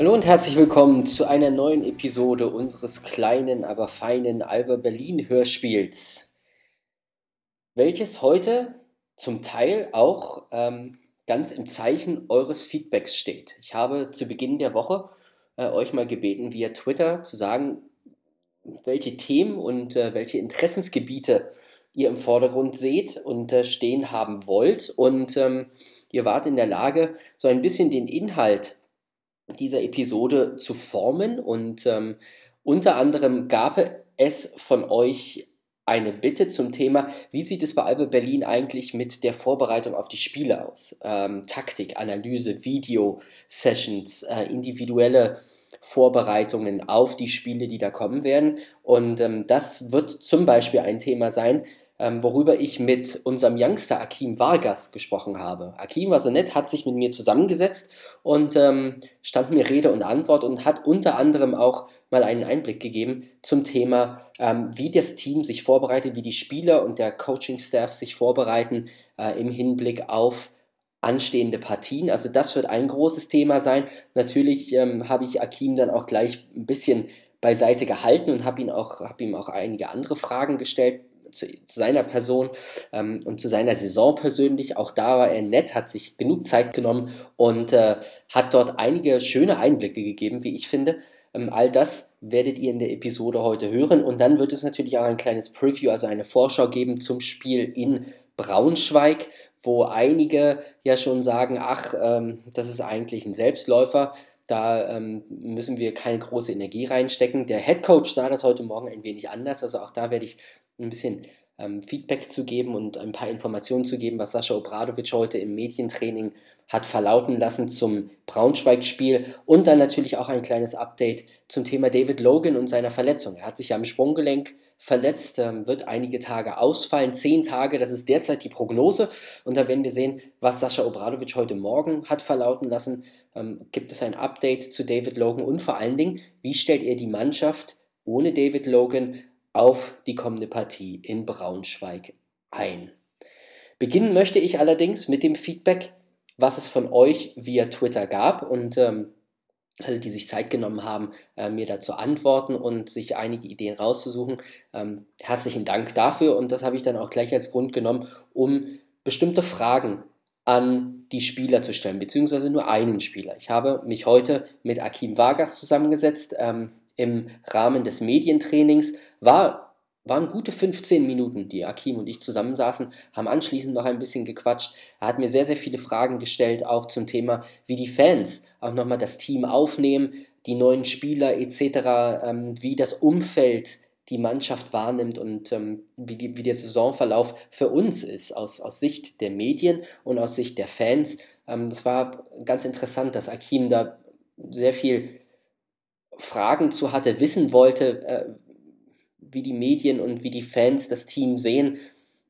Hallo und herzlich willkommen zu einer neuen Episode unseres kleinen, aber feinen Alba Berlin Hörspiels, welches heute zum Teil auch ähm, ganz im Zeichen eures Feedbacks steht. Ich habe zu Beginn der Woche äh, euch mal gebeten, via Twitter zu sagen, welche Themen und äh, welche Interessensgebiete ihr im Vordergrund seht und äh, stehen haben wollt. Und ähm, ihr wart in der Lage, so ein bisschen den Inhalt dieser Episode zu formen. Und ähm, unter anderem gab es von euch eine Bitte zum Thema, wie sieht es bei Alba Berlin eigentlich mit der Vorbereitung auf die Spiele aus? Ähm, Taktik, Analyse, Video-Sessions, äh, individuelle Vorbereitungen auf die Spiele, die da kommen werden. Und ähm, das wird zum Beispiel ein Thema sein, ähm, worüber ich mit unserem Youngster Akim Vargas gesprochen habe. Akim war so nett, hat sich mit mir zusammengesetzt und ähm, stand mir Rede und Antwort und hat unter anderem auch mal einen Einblick gegeben zum Thema, ähm, wie das Team sich vorbereitet, wie die Spieler und der Coaching-Staff sich vorbereiten äh, im Hinblick auf anstehende Partien. Also das wird ein großes Thema sein. Natürlich ähm, habe ich Akim dann auch gleich ein bisschen beiseite gehalten und habe ihm auch einige andere Fragen gestellt, zu, zu seiner Person ähm, und zu seiner Saison persönlich. Auch da war er nett, hat sich genug Zeit genommen und äh, hat dort einige schöne Einblicke gegeben, wie ich finde. Ähm, all das werdet ihr in der Episode heute hören und dann wird es natürlich auch ein kleines Preview, also eine Vorschau geben zum Spiel in Braunschweig, wo einige ja schon sagen, ach, ähm, das ist eigentlich ein Selbstläufer. Da ähm, müssen wir keine große Energie reinstecken. Der Head Coach sah das heute Morgen ein wenig anders. Also auch da werde ich ein bisschen ähm, Feedback zu geben und ein paar Informationen zu geben, was Sascha Obradovic heute im Medientraining hat verlauten lassen zum Braunschweig-Spiel und dann natürlich auch ein kleines Update zum Thema David Logan und seiner Verletzung. Er hat sich am Sprunggelenk verletzt, ähm, wird einige Tage ausfallen, zehn Tage, das ist derzeit die Prognose und da werden wir sehen, was Sascha Obradovic heute Morgen hat verlauten lassen. Ähm, gibt es ein Update zu David Logan und vor allen Dingen, wie stellt er die Mannschaft ohne David Logan auf die kommende Partie in Braunschweig ein. Beginnen möchte ich allerdings mit dem Feedback, was es von euch via Twitter gab und ähm, die sich Zeit genommen haben, äh, mir dazu antworten und sich einige Ideen rauszusuchen. Ähm, herzlichen Dank dafür und das habe ich dann auch gleich als Grund genommen, um bestimmte Fragen an die Spieler zu stellen, beziehungsweise nur einen Spieler. Ich habe mich heute mit Akim Vargas zusammengesetzt. Ähm, im Rahmen des Medientrainings. War, waren gute 15 Minuten, die Akim und ich zusammensaßen, haben anschließend noch ein bisschen gequatscht. Er hat mir sehr, sehr viele Fragen gestellt, auch zum Thema, wie die Fans auch nochmal das Team aufnehmen, die neuen Spieler etc., ähm, wie das Umfeld die Mannschaft wahrnimmt und ähm, wie, die, wie der Saisonverlauf für uns ist, aus, aus Sicht der Medien und aus Sicht der Fans. Ähm, das war ganz interessant, dass Akim da sehr viel Fragen zu hatte, wissen wollte, äh, wie die Medien und wie die Fans das Team sehen,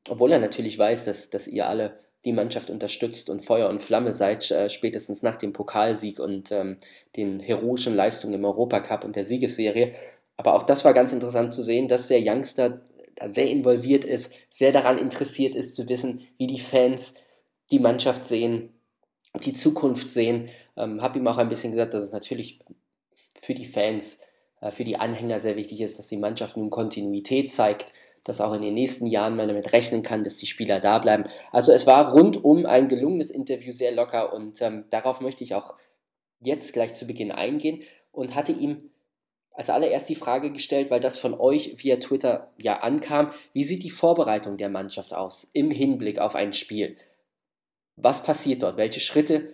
obwohl er natürlich weiß, dass, dass ihr alle die Mannschaft unterstützt und Feuer und Flamme seid, äh, spätestens nach dem Pokalsieg und ähm, den heroischen Leistungen im Europacup und der Siegesserie. Aber auch das war ganz interessant zu sehen, dass der Youngster da sehr involviert ist, sehr daran interessiert ist zu wissen, wie die Fans die Mannschaft sehen, die Zukunft sehen. Ähm, habe ihm auch ein bisschen gesagt, dass es natürlich für die Fans, für die Anhänger sehr wichtig ist, dass die Mannschaft nun Kontinuität zeigt, dass auch in den nächsten Jahren man damit rechnen kann, dass die Spieler da bleiben. Also es war rundum ein gelungenes Interview, sehr locker und ähm, darauf möchte ich auch jetzt gleich zu Beginn eingehen und hatte ihm als allererst die Frage gestellt, weil das von euch via Twitter ja ankam, wie sieht die Vorbereitung der Mannschaft aus im Hinblick auf ein Spiel? Was passiert dort? Welche Schritte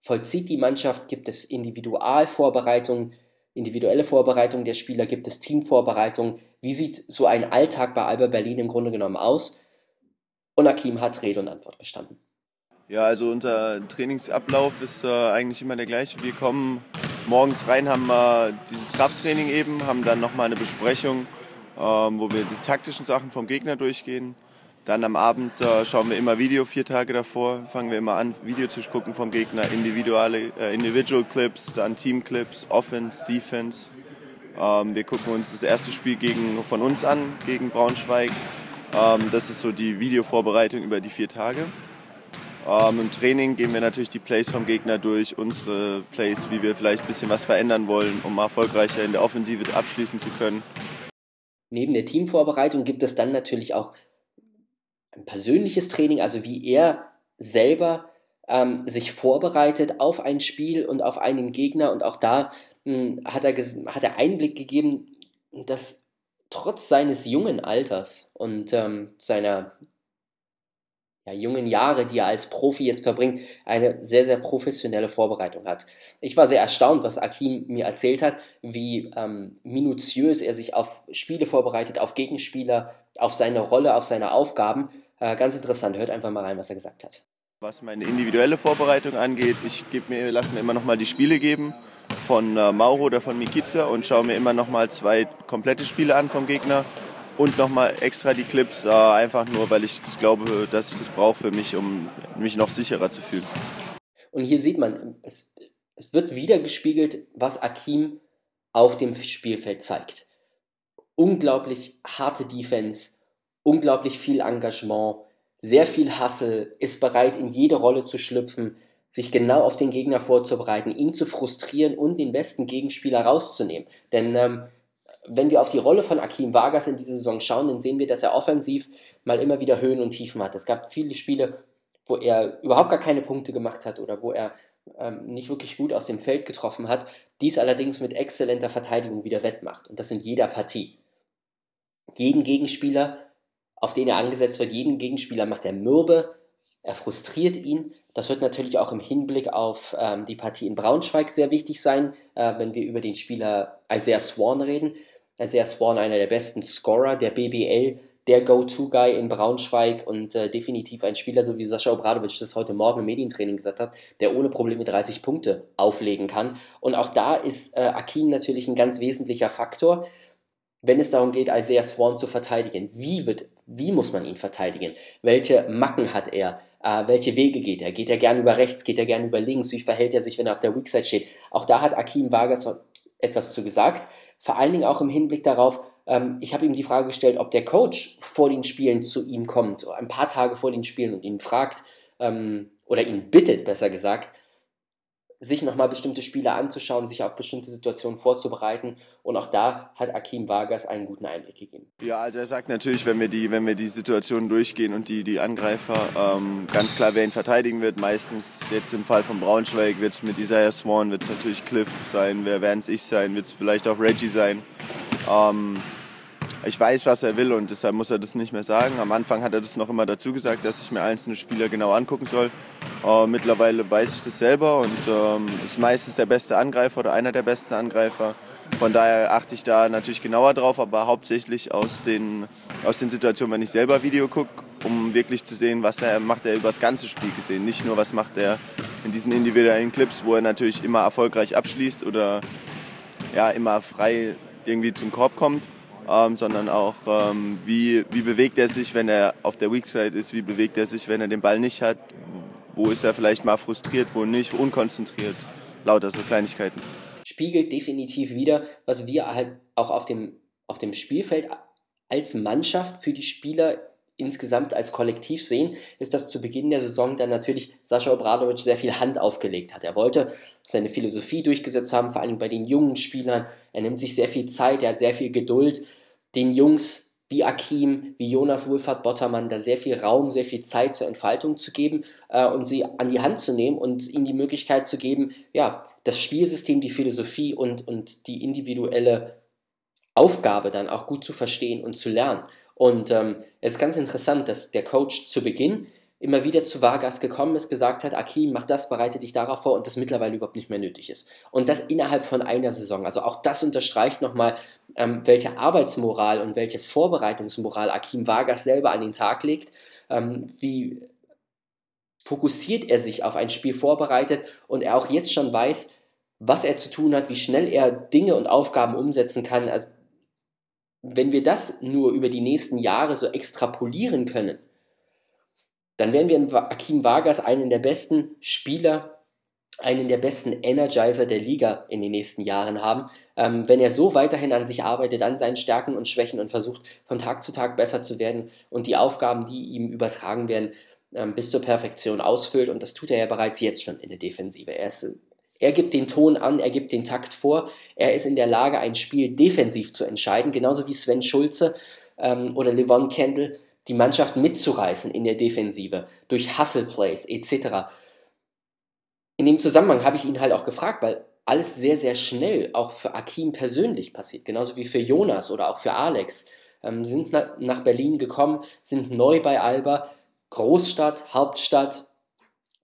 vollzieht die Mannschaft? Gibt es Individualvorbereitungen? Individuelle Vorbereitung der Spieler, gibt es Teamvorbereitung, wie sieht so ein Alltag bei Alba Berlin im Grunde genommen aus? Und Akim hat Rede und Antwort gestanden. Ja, also unser Trainingsablauf ist äh, eigentlich immer der gleiche. Wir kommen morgens rein, haben äh, dieses Krafttraining eben, haben dann nochmal eine Besprechung, ähm, wo wir die taktischen Sachen vom Gegner durchgehen. Dann am Abend äh, schauen wir immer Video, vier Tage davor, fangen wir immer an, Video zu gucken vom Gegner, individuelle, äh, Individual Clips, dann Team Clips, Offense, Defense. Ähm, wir gucken uns das erste Spiel gegen, von uns an, gegen Braunschweig. Ähm, das ist so die Videovorbereitung über die vier Tage. Ähm, Im Training gehen wir natürlich die Plays vom Gegner durch, unsere Plays, wie wir vielleicht ein bisschen was verändern wollen, um erfolgreicher in der Offensive abschließen zu können. Neben der Teamvorbereitung gibt es dann natürlich auch persönliches Training, also wie er selber ähm, sich vorbereitet auf ein Spiel und auf einen Gegner. Und auch da mh, hm, hat, er hat er Einblick gegeben, dass trotz seines jungen Alters und ähm, seiner ja, jungen Jahre, die er als Profi jetzt verbringt, eine sehr, sehr professionelle Vorbereitung hat. Ich war sehr erstaunt, was Akim mir erzählt hat, wie ähm, minutiös er sich auf Spiele vorbereitet, auf Gegenspieler, auf seine Rolle, auf seine Aufgaben. Äh, ganz interessant, hört einfach mal rein, was er gesagt hat. Was meine individuelle Vorbereitung angeht, ich mir, lasse mir immer noch mal die Spiele geben von äh, Mauro oder von Mikiza und schaue mir immer noch mal zwei komplette Spiele an vom Gegner und nochmal extra die Clips, äh, einfach nur, weil ich das glaube, dass ich das brauche für mich, um mich noch sicherer zu fühlen. Und hier sieht man, es, es wird wieder gespiegelt, was Akim auf dem Spielfeld zeigt. Unglaublich harte Defense, unglaublich viel Engagement, sehr viel Hustle, ist bereit, in jede Rolle zu schlüpfen, sich genau auf den Gegner vorzubereiten, ihn zu frustrieren und den besten Gegenspieler rauszunehmen. Denn ähm, wenn wir auf die Rolle von Akim Vargas in dieser Saison schauen, dann sehen wir, dass er offensiv mal immer wieder Höhen und Tiefen hat. Es gab viele Spiele, wo er überhaupt gar keine Punkte gemacht hat oder wo er ähm, nicht wirklich gut aus dem Feld getroffen hat, dies allerdings mit exzellenter Verteidigung wieder wettmacht. Und das in jeder Partie. Jeden Gegenspieler, auf den er angesetzt wird, jeden Gegenspieler macht er mürbe, er frustriert ihn. Das wird natürlich auch im Hinblick auf ähm, die Partie in Braunschweig sehr wichtig sein, äh, wenn wir über den Spieler Isaiah Swan reden. Isaiah Swan, einer der besten Scorer der BBL, der Go-To-Guy in Braunschweig und äh, definitiv ein Spieler, so wie Sascha Obradovic das heute Morgen im Medientraining gesagt hat, der ohne Probleme 30 Punkte auflegen kann. Und auch da ist äh, Akin natürlich ein ganz wesentlicher Faktor, wenn es darum geht, Isaiah Swan zu verteidigen. Wie, wird, wie muss man ihn verteidigen? Welche Macken hat er? Äh, welche Wege geht er? Geht er gern über rechts? Geht er gern über links? Wie verhält er sich, wenn er auf der Weakside steht? Auch da hat Akim Vargas etwas zu gesagt. Vor allen Dingen auch im Hinblick darauf, ähm, ich habe ihm die Frage gestellt, ob der Coach vor den Spielen zu ihm kommt, ein paar Tage vor den Spielen und ihn fragt, ähm, oder ihn bittet, besser gesagt, sich nochmal bestimmte Spiele anzuschauen, sich auf bestimmte Situationen vorzubereiten. Und auch da hat Akim Vargas einen guten Einblick gegeben. Ja, also er sagt natürlich, wenn wir die, wenn wir die Situationen durchgehen und die, die Angreifer, ähm, ganz klar, wer ihn verteidigen wird. Meistens jetzt im Fall von Braunschweig wird es mit Isaiah Swan, wird es natürlich Cliff sein, wer werden es ich sein, wird es vielleicht auch Reggie sein. Ähm, ich weiß, was er will und deshalb muss er das nicht mehr sagen. Am Anfang hat er das noch immer dazu gesagt, dass ich mir einzelne Spieler genau angucken soll. Äh, mittlerweile weiß ich das selber und ähm, ist meistens der beste Angreifer oder einer der besten Angreifer. Von daher achte ich da natürlich genauer drauf, aber hauptsächlich aus den, aus den Situationen, wenn ich selber Video gucke, um wirklich zu sehen, was er macht er über das ganze Spiel gesehen. Nicht nur, was macht er in diesen individuellen Clips, wo er natürlich immer erfolgreich abschließt oder ja, immer frei irgendwie zum Korb kommt, ähm, sondern auch, ähm, wie, wie bewegt er sich, wenn er auf der Weak Side ist, wie bewegt er sich, wenn er den Ball nicht hat, wo ist er vielleicht mal frustriert, wo nicht, unkonzentriert, lauter so Kleinigkeiten. Spiegelt definitiv wieder, was wir halt auch auf dem, auf dem Spielfeld als Mannschaft für die Spieler insgesamt als Kollektiv sehen, ist, dass zu Beginn der Saison dann natürlich Sascha Obradovic sehr viel Hand aufgelegt hat. Er wollte seine Philosophie durchgesetzt haben, vor allem bei den jungen Spielern. Er nimmt sich sehr viel Zeit, er hat sehr viel Geduld, den Jungs wie Akim, wie Jonas Wohlfahrt Bottermann, da sehr viel Raum, sehr viel Zeit zur Entfaltung zu geben äh, und sie an die Hand zu nehmen und ihnen die Möglichkeit zu geben, ja, das Spielsystem, die Philosophie und, und die individuelle Aufgabe dann auch gut zu verstehen und zu lernen. Und ähm, es ist ganz interessant, dass der Coach zu Beginn immer wieder zu Vargas gekommen ist, gesagt hat, Akim, mach das, bereite dich darauf vor und das mittlerweile überhaupt nicht mehr nötig ist. Und das innerhalb von einer Saison. Also auch das unterstreicht nochmal, ähm, welche Arbeitsmoral und welche Vorbereitungsmoral Akim Vargas selber an den Tag legt, ähm, wie fokussiert er sich auf ein Spiel vorbereitet und er auch jetzt schon weiß, was er zu tun hat, wie schnell er Dinge und Aufgaben umsetzen kann. Also wenn wir das nur über die nächsten Jahre so extrapolieren können, dann werden wir in Akim Vargas einen der besten Spieler, einen der besten Energizer der Liga in den nächsten Jahren haben. Ähm, wenn er so weiterhin an sich arbeitet, an seinen Stärken und Schwächen und versucht von Tag zu Tag besser zu werden und die Aufgaben, die ihm übertragen werden, ähm, bis zur Perfektion ausfüllt. Und das tut er ja bereits jetzt schon in der Defensive. Er, ist, er gibt den Ton an, er gibt den Takt vor. Er ist in der Lage, ein Spiel defensiv zu entscheiden, genauso wie Sven Schulze ähm, oder Levon Kendall die Mannschaft mitzureißen in der Defensive durch Hustle Plays etc. In dem Zusammenhang habe ich ihn halt auch gefragt, weil alles sehr, sehr schnell auch für Akim persönlich passiert, genauso wie für Jonas oder auch für Alex. Ähm, sind na, nach Berlin gekommen, sind neu bei Alba, Großstadt, Hauptstadt,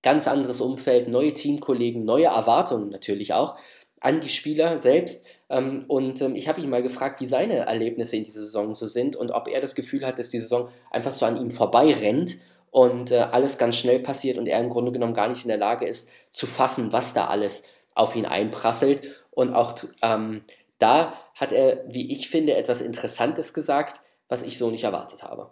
ganz anderes Umfeld, neue Teamkollegen, neue Erwartungen natürlich auch an die Spieler selbst. Ähm, und ähm, ich habe ihn mal gefragt, wie seine Erlebnisse in dieser Saison so sind und ob er das Gefühl hat, dass die Saison einfach so an ihm vorbei rennt und äh, alles ganz schnell passiert und er im Grunde genommen gar nicht in der Lage ist zu fassen, was da alles auf ihn einprasselt. Und auch ähm, da hat er, wie ich finde, etwas Interessantes gesagt, was ich so nicht erwartet habe.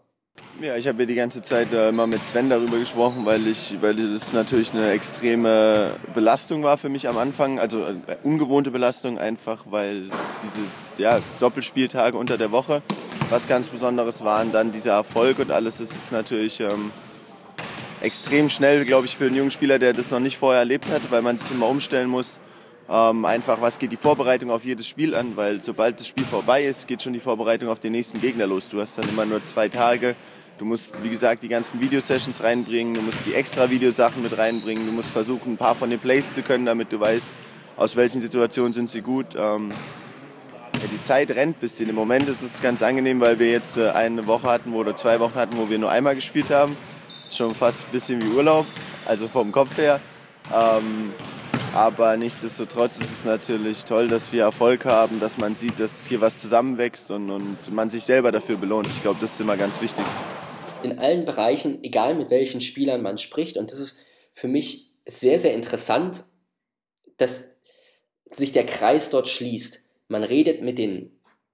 Ja, ich habe ja die ganze Zeit äh, immer mit Sven darüber gesprochen, weil ich, weil das natürlich eine extreme Belastung war für mich am Anfang, also äh, ungewohnte Belastung einfach, weil diese ja, Doppelspieltage unter der Woche was ganz Besonderes waren, dann dieser Erfolg und alles, das ist natürlich ähm, extrem schnell, glaube ich, für einen jungen Spieler, der das noch nicht vorher erlebt hat, weil man sich immer umstellen muss. Ähm, einfach, was geht die Vorbereitung auf jedes Spiel an, weil sobald das Spiel vorbei ist, geht schon die Vorbereitung auf den nächsten Gegner los. Du hast dann immer nur zwei Tage. Du musst, wie gesagt, die ganzen Videosessions reinbringen, du musst die extra Videosachen mit reinbringen, du musst versuchen, ein paar von den Plays zu können, damit du weißt, aus welchen Situationen sind sie gut. Ähm, ja, die Zeit rennt ein bisschen. Im Moment ist es ganz angenehm, weil wir jetzt äh, eine Woche hatten oder zwei Wochen hatten, wo wir nur einmal gespielt haben schon fast ein bisschen wie Urlaub, also vom Kopf her. Ähm, aber nichtsdestotrotz ist es natürlich toll, dass wir Erfolg haben, dass man sieht, dass hier was zusammenwächst und, und man sich selber dafür belohnt. Ich glaube, das ist immer ganz wichtig. In allen Bereichen, egal mit welchen Spielern man spricht, und das ist für mich sehr, sehr interessant, dass sich der Kreis dort schließt. Man redet mit den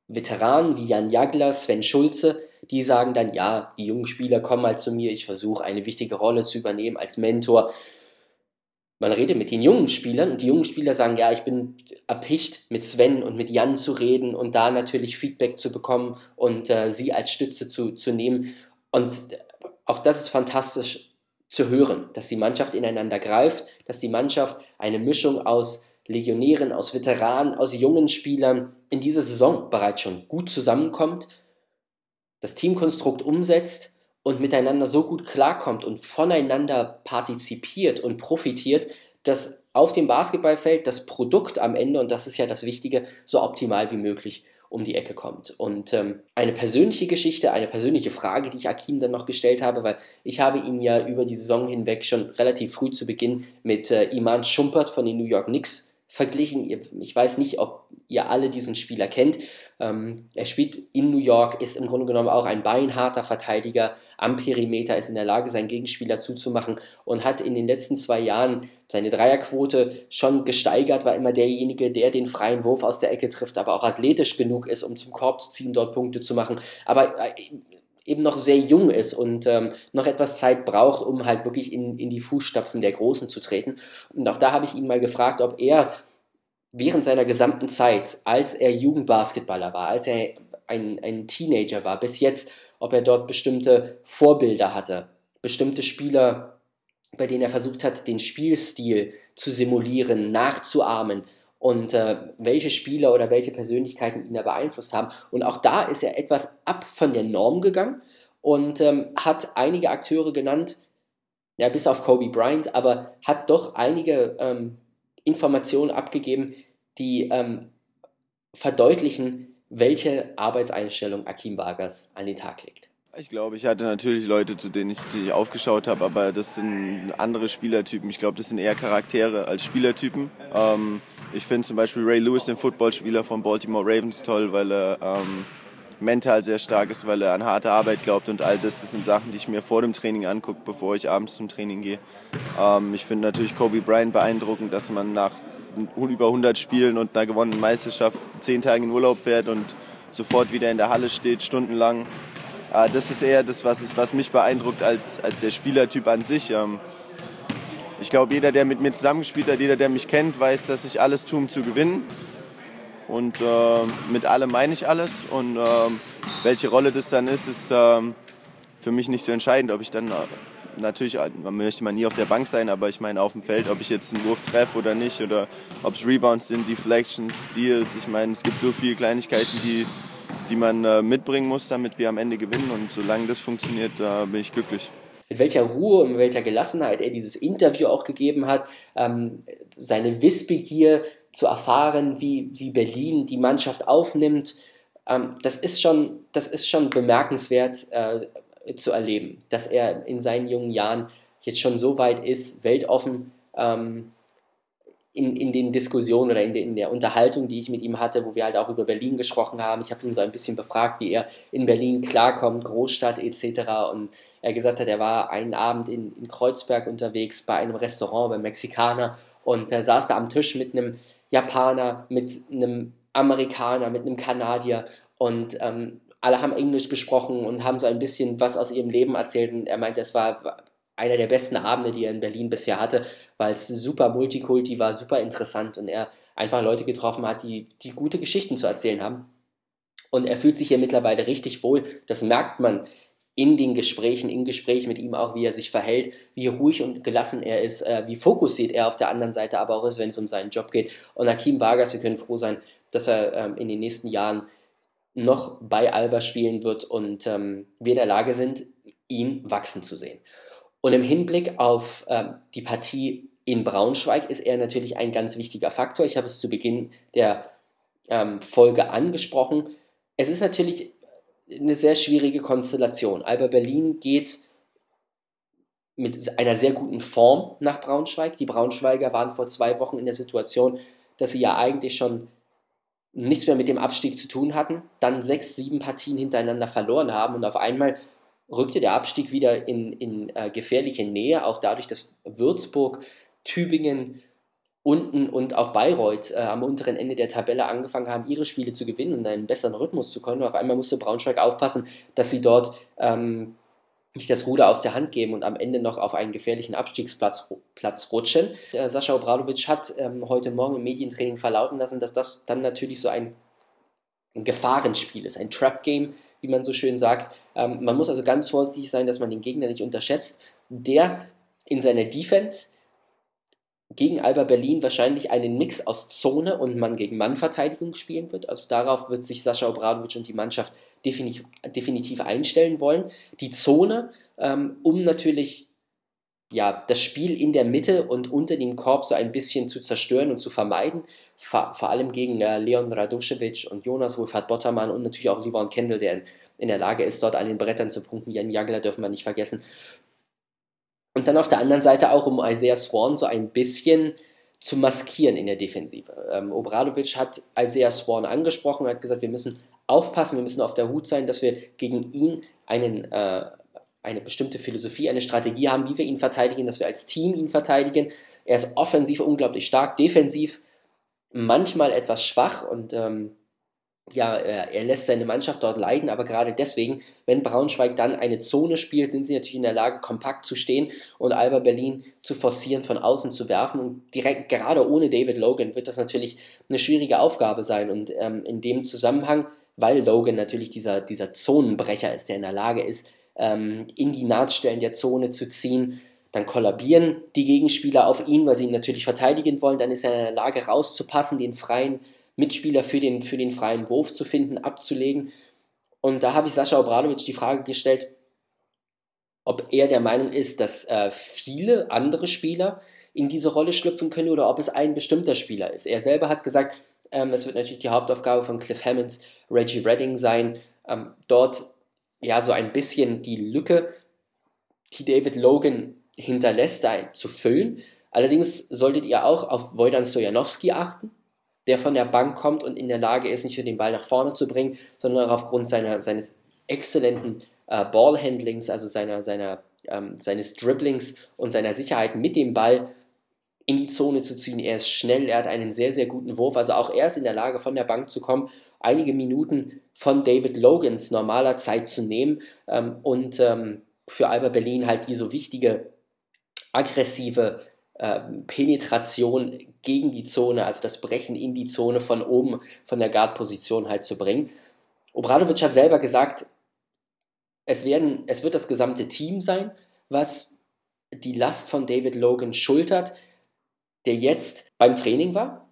Veteranen wie Jan Jagler, Sven Schulze, die sagen dann, ja, die jungen Spieler kommen mal zu mir, ich versuche eine wichtige Rolle zu übernehmen als Mentor. Man redet mit den jungen Spielern und die jungen Spieler sagen, ja, ich bin erpicht, mit Sven und mit Jan zu reden und da natürlich Feedback zu bekommen und äh, sie als Stütze zu, zu nehmen. Und auch das ist fantastisch zu hören, dass die Mannschaft ineinander greift, dass die Mannschaft eine Mischung aus Legionären, aus Veteranen, aus jungen Spielern in dieser Saison bereits schon gut zusammenkommt das Teamkonstrukt umsetzt und miteinander so gut klarkommt und voneinander partizipiert und profitiert, dass auf dem Basketballfeld das Produkt am Ende, und das ist ja das Wichtige, so optimal wie möglich um die Ecke kommt. Und ähm, eine persönliche Geschichte, eine persönliche Frage, die ich Akim dann noch gestellt habe, weil ich habe ihn ja über die Saison hinweg schon relativ früh zu Beginn mit äh, Iman Schumpert von den New York Knicks verglichen. Ich weiß nicht, ob ihr alle diesen Spieler kennt. Ähm, er spielt in New York, ist im Grunde genommen auch ein beinharter Verteidiger am Perimeter, ist in der Lage, seinen Gegenspieler zuzumachen und hat in den letzten zwei Jahren seine Dreierquote schon gesteigert, war immer derjenige, der den freien Wurf aus der Ecke trifft, aber auch athletisch genug ist, um zum Korb zu ziehen, dort Punkte zu machen. Aber äh, eben noch sehr jung ist und ähm, noch etwas Zeit braucht, um halt wirklich in, in die Fußstapfen der Großen zu treten. Und auch da habe ich ihn mal gefragt, ob er während seiner gesamten Zeit, als er Jugendbasketballer war, als er ein, ein Teenager war, bis jetzt, ob er dort bestimmte Vorbilder hatte, bestimmte Spieler, bei denen er versucht hat, den Spielstil zu simulieren, nachzuahmen und äh, welche Spieler oder welche Persönlichkeiten ihn da beeinflusst haben. Und auch da ist er etwas ab von der Norm gegangen und ähm, hat einige Akteure genannt, ja, bis auf Kobe Bryant, aber hat doch einige ähm, Informationen abgegeben, die ähm, verdeutlichen, welche Arbeitseinstellung Akim Vargas an den Tag legt. Ich glaube, ich hatte natürlich Leute, zu denen ich, die ich aufgeschaut habe, aber das sind andere Spielertypen. Ich glaube, das sind eher Charaktere als Spielertypen. Ähm, ich finde zum Beispiel Ray Lewis, den Footballspieler von Baltimore Ravens, toll, weil er ähm, mental sehr stark ist, weil er an harte Arbeit glaubt und all das. Das sind Sachen, die ich mir vor dem Training angucke, bevor ich abends zum Training gehe. Ähm, ich finde natürlich Kobe Bryant beeindruckend, dass man nach über 100 Spielen und einer gewonnenen Meisterschaft zehn Tage in Urlaub fährt und sofort wieder in der Halle steht, stundenlang. Äh, das ist eher das, was, ist, was mich beeindruckt als, als der Spielertyp an sich. Ähm, ich glaube, jeder, der mit mir zusammengespielt hat, jeder, der mich kennt, weiß, dass ich alles tue, um zu gewinnen. Und äh, mit allem meine ich alles. Und äh, welche Rolle das dann ist, ist äh, für mich nicht so entscheidend. Ob ich dann äh, natürlich man möchte man nie auf der Bank sein, aber ich meine auf dem Feld, ob ich jetzt einen Wurf treffe oder nicht oder ob es Rebounds sind, Deflections, Steals. Ich meine, es gibt so viele Kleinigkeiten, die, die man äh, mitbringen muss, damit wir am Ende gewinnen. Und solange das funktioniert, da bin ich glücklich mit welcher Ruhe und mit welcher Gelassenheit er dieses Interview auch gegeben hat, ähm, seine Wissbegier zu erfahren, wie, wie Berlin die Mannschaft aufnimmt, ähm, das, ist schon, das ist schon bemerkenswert äh, zu erleben, dass er in seinen jungen Jahren jetzt schon so weit ist, weltoffen ähm, in, in den Diskussionen oder in, de, in der Unterhaltung, die ich mit ihm hatte, wo wir halt auch über Berlin gesprochen haben. Ich habe ihn so ein bisschen befragt, wie er in Berlin klarkommt, Großstadt etc. Und er gesagt hat, er war einen Abend in, in Kreuzberg unterwegs bei einem Restaurant, beim Mexikaner und er saß da am Tisch mit einem Japaner, mit einem Amerikaner, mit einem Kanadier und ähm, alle haben Englisch gesprochen und haben so ein bisschen was aus ihrem Leben erzählt und er meinte, es war einer der besten Abende, die er in Berlin bisher hatte, weil es super Multikulti war, super interessant und er einfach Leute getroffen hat, die, die gute Geschichten zu erzählen haben. Und er fühlt sich hier mittlerweile richtig wohl. Das merkt man in den Gesprächen, im Gespräch mit ihm auch, wie er sich verhält, wie ruhig und gelassen er ist, äh, wie fokussiert er auf der anderen Seite aber auch ist, wenn es um seinen Job geht. Und Hakim Vargas, wir können froh sein, dass er ähm, in den nächsten Jahren noch bei Alba spielen wird und ähm, wir in der Lage sind, ihn wachsen zu sehen. Und im Hinblick auf ähm, die Partie in Braunschweig ist er natürlich ein ganz wichtiger Faktor. Ich habe es zu Beginn der ähm, Folge angesprochen. Es ist natürlich eine sehr schwierige Konstellation. Alba Berlin geht mit einer sehr guten Form nach Braunschweig. Die Braunschweiger waren vor zwei Wochen in der Situation, dass sie ja eigentlich schon nichts mehr mit dem Abstieg zu tun hatten, dann sechs, sieben Partien hintereinander verloren haben und auf einmal rückte der Abstieg wieder in, in äh, gefährliche Nähe, auch dadurch, dass Würzburg, Tübingen unten und auch Bayreuth äh, am unteren Ende der Tabelle angefangen haben, ihre Spiele zu gewinnen und einen besseren Rhythmus zu können. Und auf einmal musste Braunschweig aufpassen, dass sie dort ähm, nicht das Ruder aus der Hand geben und am Ende noch auf einen gefährlichen Abstiegsplatz Platz rutschen. Äh, Sascha Obradovic hat ähm, heute Morgen im Medientraining verlauten lassen, dass das dann natürlich so ein ein Gefahrenspiel ist, ein Trap-Game, wie man so schön sagt. Ähm, man muss also ganz vorsichtig sein, dass man den Gegner nicht unterschätzt, der in seiner Defense gegen Alba Berlin wahrscheinlich einen Mix aus Zone und Mann gegen Mann Verteidigung spielen wird. Also darauf wird sich Sascha Obradovic und die Mannschaft definitiv, einstellen wollen. Die Zone, ähm, um natürlich ja, das Spiel in der Mitte und unter dem Korb so ein bisschen zu zerstören und zu vermeiden. Vor, vor allem gegen äh, Leon Radoschewitsch und Jonas Wolfhard Bottermann und natürlich auch Livon Kendall, der in, in, der Lage ist, dort an den Brettern zu punkten. Jan Jagler dürfen wir nicht vergessen. Und dann auf der anderen Seite auch, um Isaiah Swan so ein bisschen zu maskieren in der Defensive. Ähm, Obradovic hat Isaiah Swan angesprochen, hat gesagt, wir müssen aufpassen, wir müssen auf der Hut sein, dass wir gegen ihn einen äh, eine bestimmte Philosophie, eine Strategie haben, wie wir ihn verteidigen, dass wir als Team ihn verteidigen. Er ist offensiv unglaublich stark, defensiv manchmal etwas schwach und ähm, ja, er, lässt seine Mannschaft dort leiden, aber gerade deswegen, wenn Braunschweig dann eine Zone spielt, sind sie natürlich in der Lage, kompakt zu stehen und Alba Berlin zu forcieren, von außen zu werfen. Und direkt, gerade ohne David Logan, wird das natürlich eine schwierige Aufgabe sein. Und ähm, in dem Zusammenhang, weil Logan natürlich dieser, dieser Zonenbrecher ist, der in der Lage ist, ähm, in die Nahtstellen der Zone zu ziehen. Dann kollabieren die Gegenspieler auf ihn, weil sie ihn natürlich verteidigen wollen. Dann ist er in der Lage, rauszupassen, den freien Mitspieler für den, für den freien Wurf zu finden, abzulegen. Und da habe ich Sascha Obradovic die Frage gestellt, ob er der Meinung ist, dass äh, viele andere Spieler in diese Rolle schlüpfen können oder ob es ein bestimmter Spieler ist. Er selber hat gesagt, ähm, es wird natürlich die Hauptaufgabe von Cliff Hammonds, Reggie Redding sein, ähm, dort ja, so ein bisschen die Lücke, die David Logan hinterlässt, da zu füllen. Allerdings solltet ihr auch auf Wojdan Stojanowski achten, der von der Bank kommt und in der Lage ist, nicht nur den Ball nach vorne zu bringen, sondern auch aufgrund seiner, seines exzellenten äh, Ballhandlings, also seiner, seiner, ähm, seines Dribblings und seiner Sicherheit mit dem Ball in die Zone zu ziehen. Er ist schnell, er hat einen sehr, sehr guten Wurf. Also auch er ist in der Lage, von der Bank zu kommen, einige Minuten von David Logans normaler Zeit zu nehmen ähm, und ähm, für Alba Berlin halt die so wichtige aggressive ähm, Penetration gegen die Zone, also das Brechen in die Zone von oben, von der Guard-Position halt zu bringen. Obradovic hat selber gesagt, es, werden, es wird das gesamte Team sein, was die Last von David Logan schultert, der jetzt beim Training war,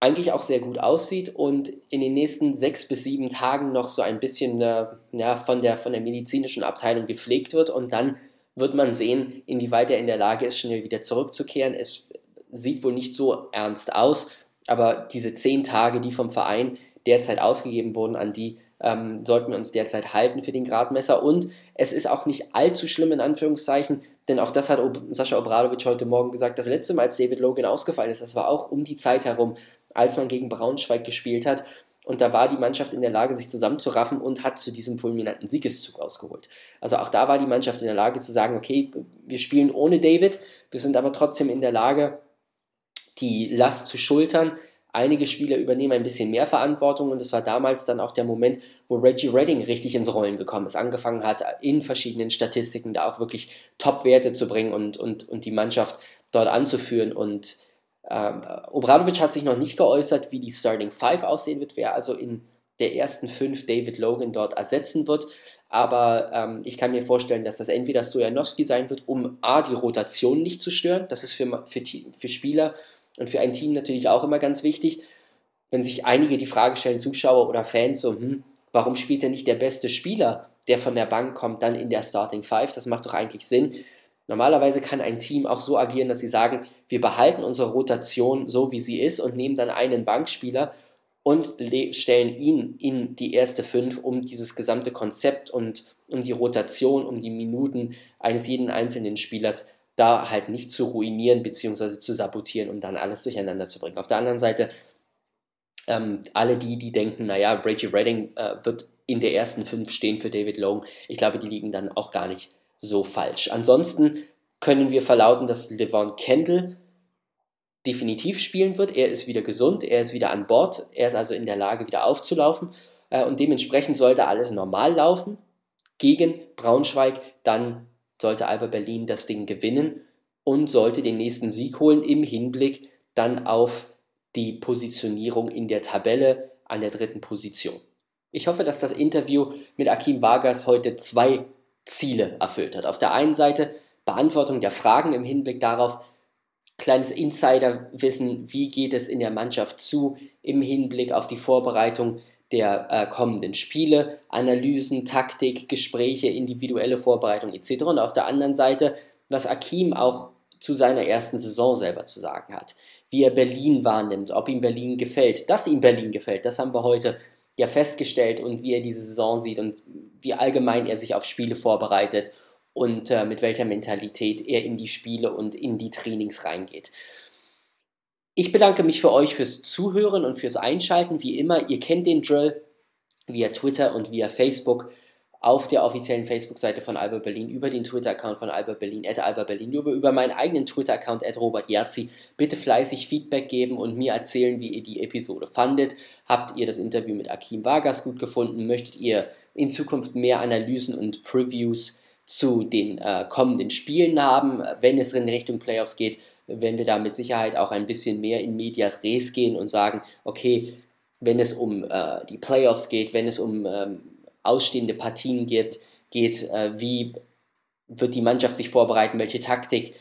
eigentlich auch sehr gut aussieht und in den nächsten sechs bis sieben Tagen noch so ein bisschen äh, ja, von, der, von der medizinischen Abteilung gepflegt wird und dann wird man sehen, inwieweit er in der Lage ist, schnell wieder zurückzukehren. Es sieht wohl nicht so ernst aus, aber diese zehn Tage, die vom Verein derzeit ausgegeben wurden, an die ähm, sollten wir uns derzeit halten für den Gradmesser. Und es ist auch nicht allzu schlimm in Anführungszeichen, denn auch das hat Sascha Obradovic heute Morgen gesagt. Das letzte Mal, als David Logan ausgefallen ist, das war auch um die Zeit herum, als man gegen Braunschweig gespielt hat. Und da war die Mannschaft in der Lage, sich zusammenzuraffen und hat zu diesem fulminanten Siegeszug ausgeholt. Also auch da war die Mannschaft in der Lage zu sagen, okay, wir spielen ohne David, wir sind aber trotzdem in der Lage, die Last zu schultern. Einige Spieler übernehmen ein bisschen mehr Verantwortung und es war damals dann auch der Moment, wo Reggie Redding richtig ins Rollen gekommen ist, angefangen hat, in verschiedenen Statistiken da auch wirklich Top-Werte zu bringen und, und, und die Mannschaft dort anzuführen und ähm, Obradovic hat sich noch nicht geäußert, wie die Starting Five aussehen wird, wer also in der ersten fünf David Logan dort ersetzen wird. Aber ähm, ich kann mir vorstellen, dass das entweder Stojanowski sein wird, um A, die Rotation nicht zu stören. Das ist für, für, für Spieler und für ein Team natürlich auch immer ganz wichtig. Wenn sich einige die Frage stellen, Zuschauer oder Fans, so, hm, warum spielt denn nicht der beste Spieler, der von der Bank kommt, dann in der Starting Five? Das macht doch eigentlich Sinn. Normalerweise kann ein Team auch so agieren, dass sie sagen, wir behalten unsere Rotation so, wie sie ist und nehmen dann einen Bankspieler und stellen ihn in die erste Fünf, um dieses gesamte Konzept und um die Rotation, um die Minuten eines jeden einzelnen Spielers da halt nicht zu ruinieren bzw. zu sabotieren und dann alles durcheinander zu bringen. Auf der anderen Seite, ähm, alle die, die denken, naja, Reggie Redding äh, wird in der ersten Fünf stehen für David Long, ich glaube, die liegen dann auch gar nicht so falsch. Ansonsten können wir verlauten, dass Levon Kendall definitiv spielen wird. Er ist wieder gesund, er ist wieder an Bord, er ist also in der Lage, wieder aufzulaufen. Äh, und dementsprechend sollte alles normal laufen gegen Braunschweig. Dann sollte Alba Berlin das Ding gewinnen und sollte den nächsten Sieg holen im Hinblick dann auf die Positionierung in der Tabelle an der dritten Position. Ich hoffe, dass das Interview mit Akim Vargas heute zwei Ziele erfüllt hat. Auf der einen Seite Beantwortung der Fragen im Hinblick darauf, kleines Insiderwissen, wie geht es in der Mannschaft zu im Hinblick auf die Vorbereitung der äh, kommenden Spiele, Analysen, Taktik, Gespräche, individuelle Vorbereitung etc. Und auf der anderen Seite, was Akim auch zu seiner ersten Saison selber zu sagen hat, wie er Berlin wahrnimmt, ob ihm Berlin gefällt, dass ihm Berlin gefällt, das haben wir heute ja festgestellt und wie er diese Saison sieht und wie allgemein er sich auf Spiele vorbereitet und äh, mit welcher Mentalität er in die Spiele und in die Trainings reingeht. Ich bedanke mich für euch fürs Zuhören und fürs Einschalten. Wie immer, ihr kennt den Drill via Twitter und via Facebook auf der offiziellen Facebook-Seite von Alba Berlin, über den Twitter-Account von Alba Berlin, at Alba Berlin, über, über meinen eigenen Twitter-Account, at Robert Yazzi. Bitte fleißig Feedback geben und mir erzählen, wie ihr die Episode fandet. Habt ihr das Interview mit Akim Vargas gut gefunden? Möchtet ihr in Zukunft mehr Analysen und Previews zu den äh, kommenden Spielen haben, wenn es in Richtung Playoffs geht? Wenn wir da mit Sicherheit auch ein bisschen mehr in Medias Res gehen und sagen, okay, wenn es um äh, die Playoffs geht, wenn es um ähm, ausstehende Partien geht, geht äh, wie wird die Mannschaft sich vorbereiten, welche Taktik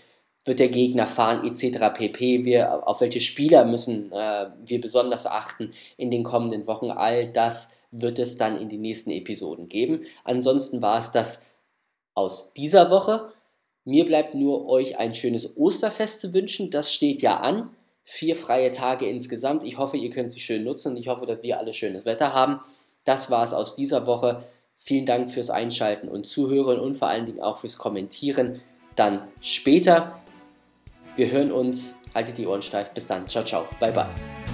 wird der Gegner fahren, etc. pp. Wir, auf welche Spieler müssen äh, wir besonders achten in den kommenden Wochen. All das wird es dann in den nächsten Episoden geben. Ansonsten war es das aus dieser Woche. Mir bleibt nur euch ein schönes Osterfest zu wünschen. Das steht ja an. Vier freie Tage insgesamt. Ich hoffe, ihr könnt sie schön nutzen und ich hoffe, dass wir alle schönes Wetter haben. Das war es aus dieser Woche. Vielen Dank fürs Einschalten und Zuhören und vor allen Dingen auch fürs Kommentieren. Dann später. Wir hören uns. Haltet die Ohren steif. Bis dann. Ciao, ciao. Bye, bye.